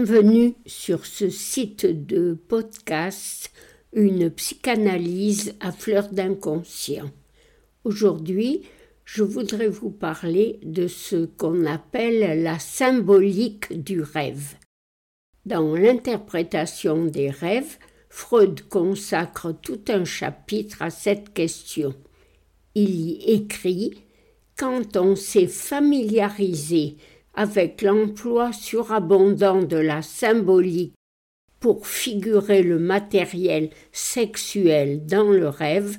Bienvenue sur ce site de podcast Une psychanalyse à fleur d'inconscient. Aujourd'hui, je voudrais vous parler de ce qu'on appelle la symbolique du rêve. Dans l'interprétation des rêves, Freud consacre tout un chapitre à cette question. Il y écrit Quand on s'est familiarisé avec l'emploi surabondant de la symbolique pour figurer le matériel sexuel dans le rêve,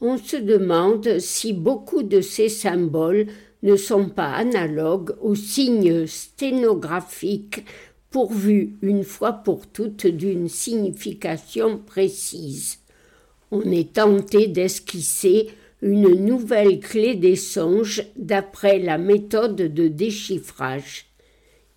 on se demande si beaucoup de ces symboles ne sont pas analogues aux signes sténographiques pourvus une fois pour toutes d'une signification précise. On est tenté d'esquisser une nouvelle clé des songes d'après la méthode de déchiffrage.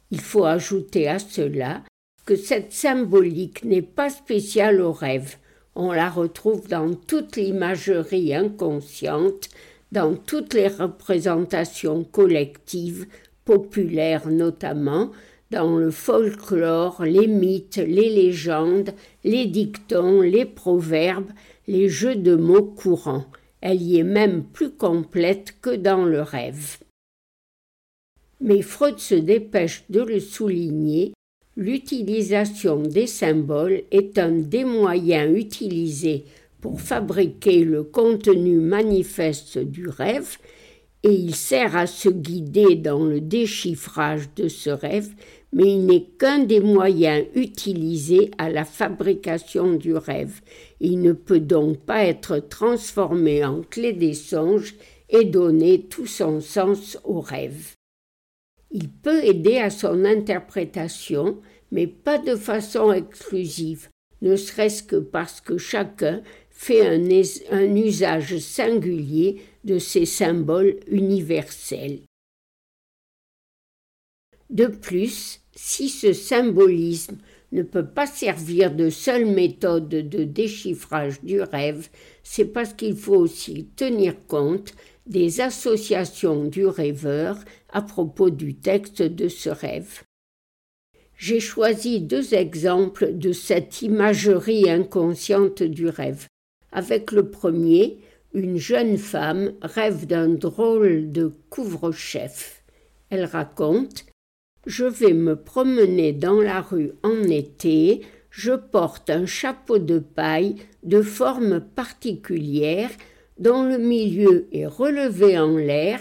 Il faut ajouter à cela que cette symbolique n'est pas spéciale au rêve. On la retrouve dans toute l'imagerie inconsciente, dans toutes les représentations collectives, populaires notamment, dans le folklore, les mythes, les légendes, les dictons, les proverbes, les jeux de mots courants. Elle y est même plus complète que dans le rêve. Mais Freud se dépêche de le souligner, l'utilisation des symboles est un des moyens utilisés pour fabriquer le contenu manifeste du rêve, et il sert à se guider dans le déchiffrage de ce rêve, mais il n'est qu'un des moyens utilisés à la fabrication du rêve. Il ne peut donc pas être transformé en clé des songes et donner tout son sens au rêve. Il peut aider à son interprétation, mais pas de façon exclusive, ne serait-ce que parce que chacun fait un, un usage singulier de ces symboles universels. De plus, si ce symbolisme ne peut pas servir de seule méthode de déchiffrage du rêve, c'est parce qu'il faut aussi tenir compte des associations du rêveur à propos du texte de ce rêve. J'ai choisi deux exemples de cette imagerie inconsciente du rêve. Avec le premier, une jeune femme rêve d'un drôle de couvre-chef. Elle raconte je vais me promener dans la rue en été, je porte un chapeau de paille de forme particulière dont le milieu est relevé en l'air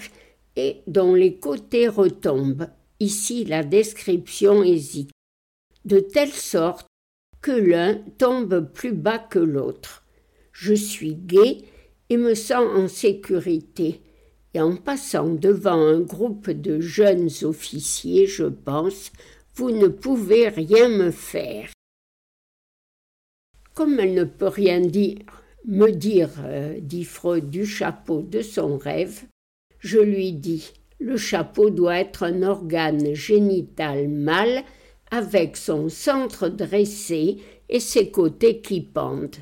et dont les côtés retombent. Ici la description hésite. De telle sorte que l'un tombe plus bas que l'autre. Je suis gai et me sens en sécurité et en passant devant un groupe de jeunes officiers, je pense, vous ne pouvez rien me faire. Comme elle ne peut rien dire, me dire, euh, dit Freud, du chapeau de son rêve, je lui dis le chapeau doit être un organe génital mâle avec son centre dressé et ses côtés qui pendent.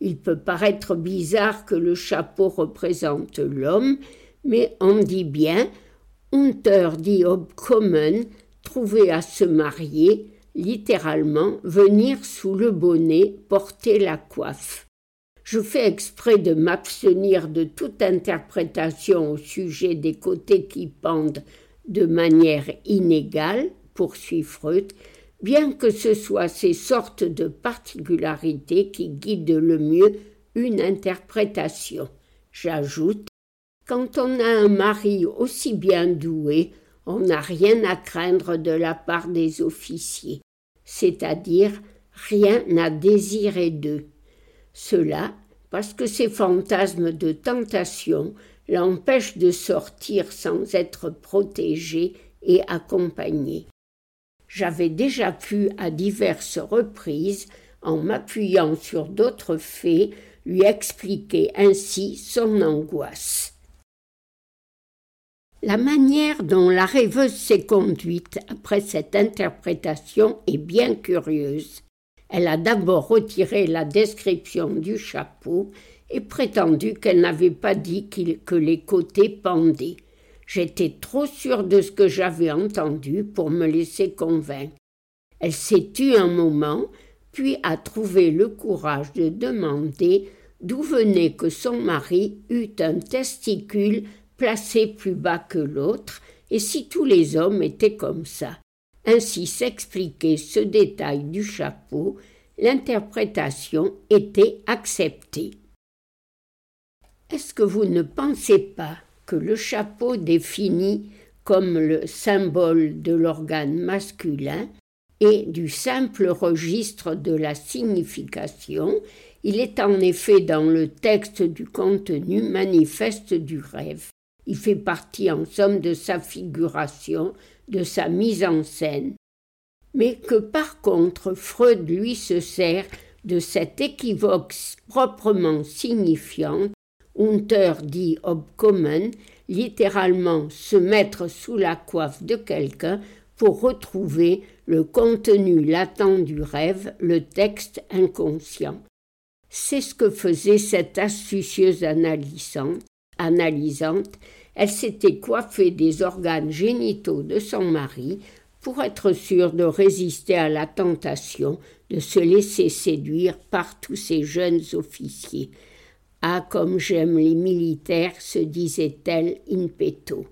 Il peut paraître bizarre que le chapeau représente l'homme, mais on dit bien unter die Obkommen, trouver à se marier, littéralement venir sous le bonnet, porter la coiffe. Je fais exprès de m'abstenir de toute interprétation au sujet des côtés qui pendent de manière inégale, poursuit Freud, bien que ce soit ces sortes de particularités qui guident le mieux une interprétation. J'ajoute quand on a un mari aussi bien doué, on n'a rien à craindre de la part des officiers, c'est-à-dire rien à désirer d'eux. Cela parce que ces fantasmes de tentation l'empêchent de sortir sans être protégé et accompagné. J'avais déjà pu à diverses reprises, en m'appuyant sur d'autres faits, lui expliquer ainsi son angoisse. La manière dont la rêveuse s'est conduite après cette interprétation est bien curieuse. Elle a d'abord retiré la description du chapeau et prétendu qu'elle n'avait pas dit que les côtés pendaient. J'étais trop sûre de ce que j'avais entendu pour me laisser convaincre. Elle s'est tue un moment, puis a trouvé le courage de demander d'où venait que son mari eût un testicule placé plus bas que l'autre, et si tous les hommes étaient comme ça. Ainsi s'expliquait ce détail du chapeau, l'interprétation était acceptée. Est-ce que vous ne pensez pas que le chapeau défini comme le symbole de l'organe masculin et du simple registre de la signification, il est en effet dans le texte du contenu manifeste du rêve. Il fait partie en somme de sa figuration, de sa mise en scène. Mais que par contre Freud lui se sert de cet équivoque proprement signifiant, Hunter dit obkommen, littéralement se mettre sous la coiffe de quelqu'un pour retrouver le contenu latent du rêve, le texte inconscient. C'est ce que faisait cette astucieuse analysante. Analysante. Elle s'était coiffée des organes génitaux de son mari pour être sûre de résister à la tentation de se laisser séduire par tous ces jeunes officiers. Ah, comme j'aime les militaires, se disait-elle in petto.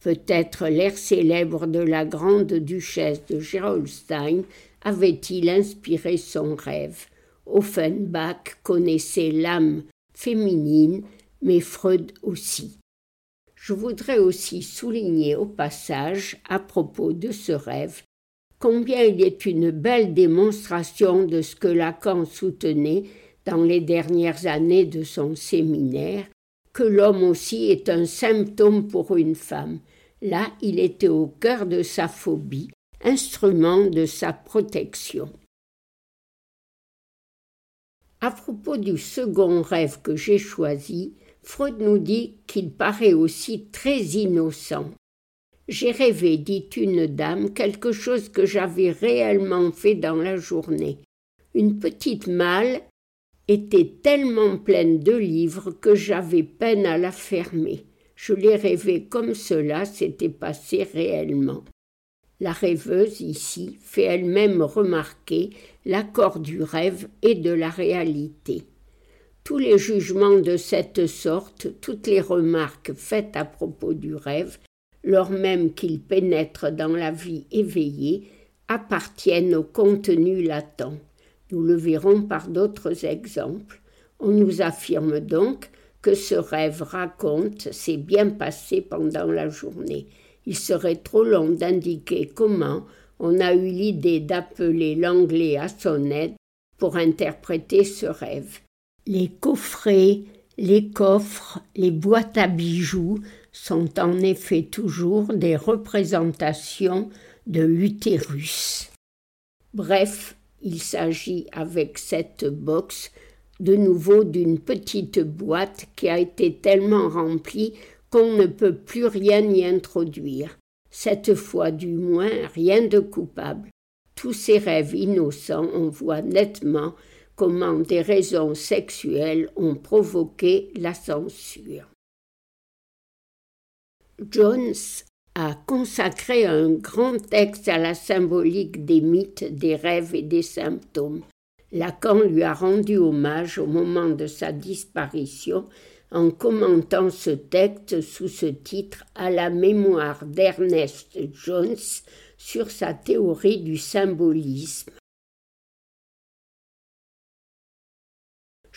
Peut-être l'air célèbre de la grande duchesse de Gerolstein avait-il inspiré son rêve. Offenbach connaissait l'âme féminine, mais Freud aussi. Je voudrais aussi souligner au passage, à propos de ce rêve, combien il est une belle démonstration de ce que Lacan soutenait dans les dernières années de son séminaire, que l'homme aussi est un symptôme pour une femme. Là, il était au cœur de sa phobie, instrument de sa protection. À propos du second rêve que j'ai choisi, Freud nous dit qu'il paraît aussi très innocent. J'ai rêvé, dit une dame, quelque chose que j'avais réellement fait dans la journée. Une petite malle était tellement pleine de livres que j'avais peine à la fermer. Je l'ai rêvé comme cela s'était passé réellement. La rêveuse ici fait elle-même remarquer l'accord du rêve et de la réalité. Tous les jugements de cette sorte, toutes les remarques faites à propos du rêve, lors même qu'il pénètre dans la vie éveillée, appartiennent au contenu latent. Nous le verrons par d'autres exemples. On nous affirme donc que ce rêve raconte s'est bien passé pendant la journée. Il serait trop long d'indiquer comment on a eu l'idée d'appeler l'anglais à son aide pour interpréter ce rêve. Les coffrets, les coffres, les boîtes à bijoux sont en effet toujours des représentations de l'utérus. Bref, il s'agit avec cette box de nouveau d'une petite boîte qui a été tellement remplie qu'on ne peut plus rien y introduire. Cette fois du moins rien de coupable. Tous ces rêves innocents, on voit nettement comment des raisons sexuelles ont provoqué la censure. Jones a consacré un grand texte à la symbolique des mythes, des rêves et des symptômes. Lacan lui a rendu hommage au moment de sa disparition en commentant ce texte sous ce titre à la mémoire d'Ernest Jones sur sa théorie du symbolisme.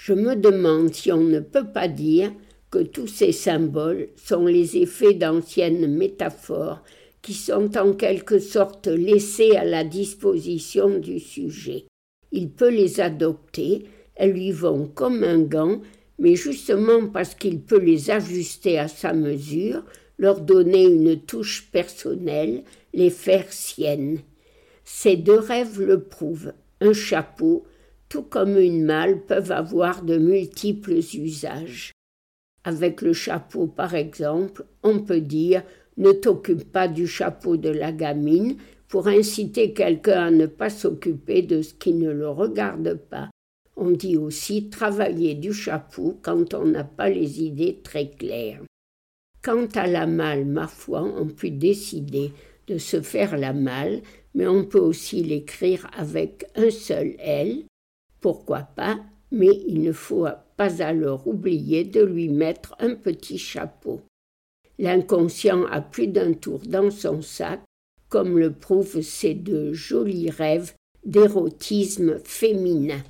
Je me demande si on ne peut pas dire que tous ces symboles sont les effets d'anciennes métaphores qui sont en quelque sorte laissées à la disposition du sujet. Il peut les adopter, elles lui vont comme un gant, mais justement parce qu'il peut les ajuster à sa mesure, leur donner une touche personnelle, les faire siennes. Ces deux rêves le prouvent. Un chapeau, tout comme une malle, peuvent avoir de multiples usages. Avec le chapeau, par exemple, on peut dire ne t'occupe pas du chapeau de la gamine pour inciter quelqu'un à ne pas s'occuper de ce qui ne le regarde pas. On dit aussi travailler du chapeau quand on n'a pas les idées très claires. Quant à la malle, ma foi, on peut décider de se faire la malle, mais on peut aussi l'écrire avec un seul L. Pourquoi pas, mais il ne faut pas alors oublier de lui mettre un petit chapeau. L'inconscient a plus d'un tour dans son sac, comme le prouvent ces deux jolis rêves d'érotisme féminin.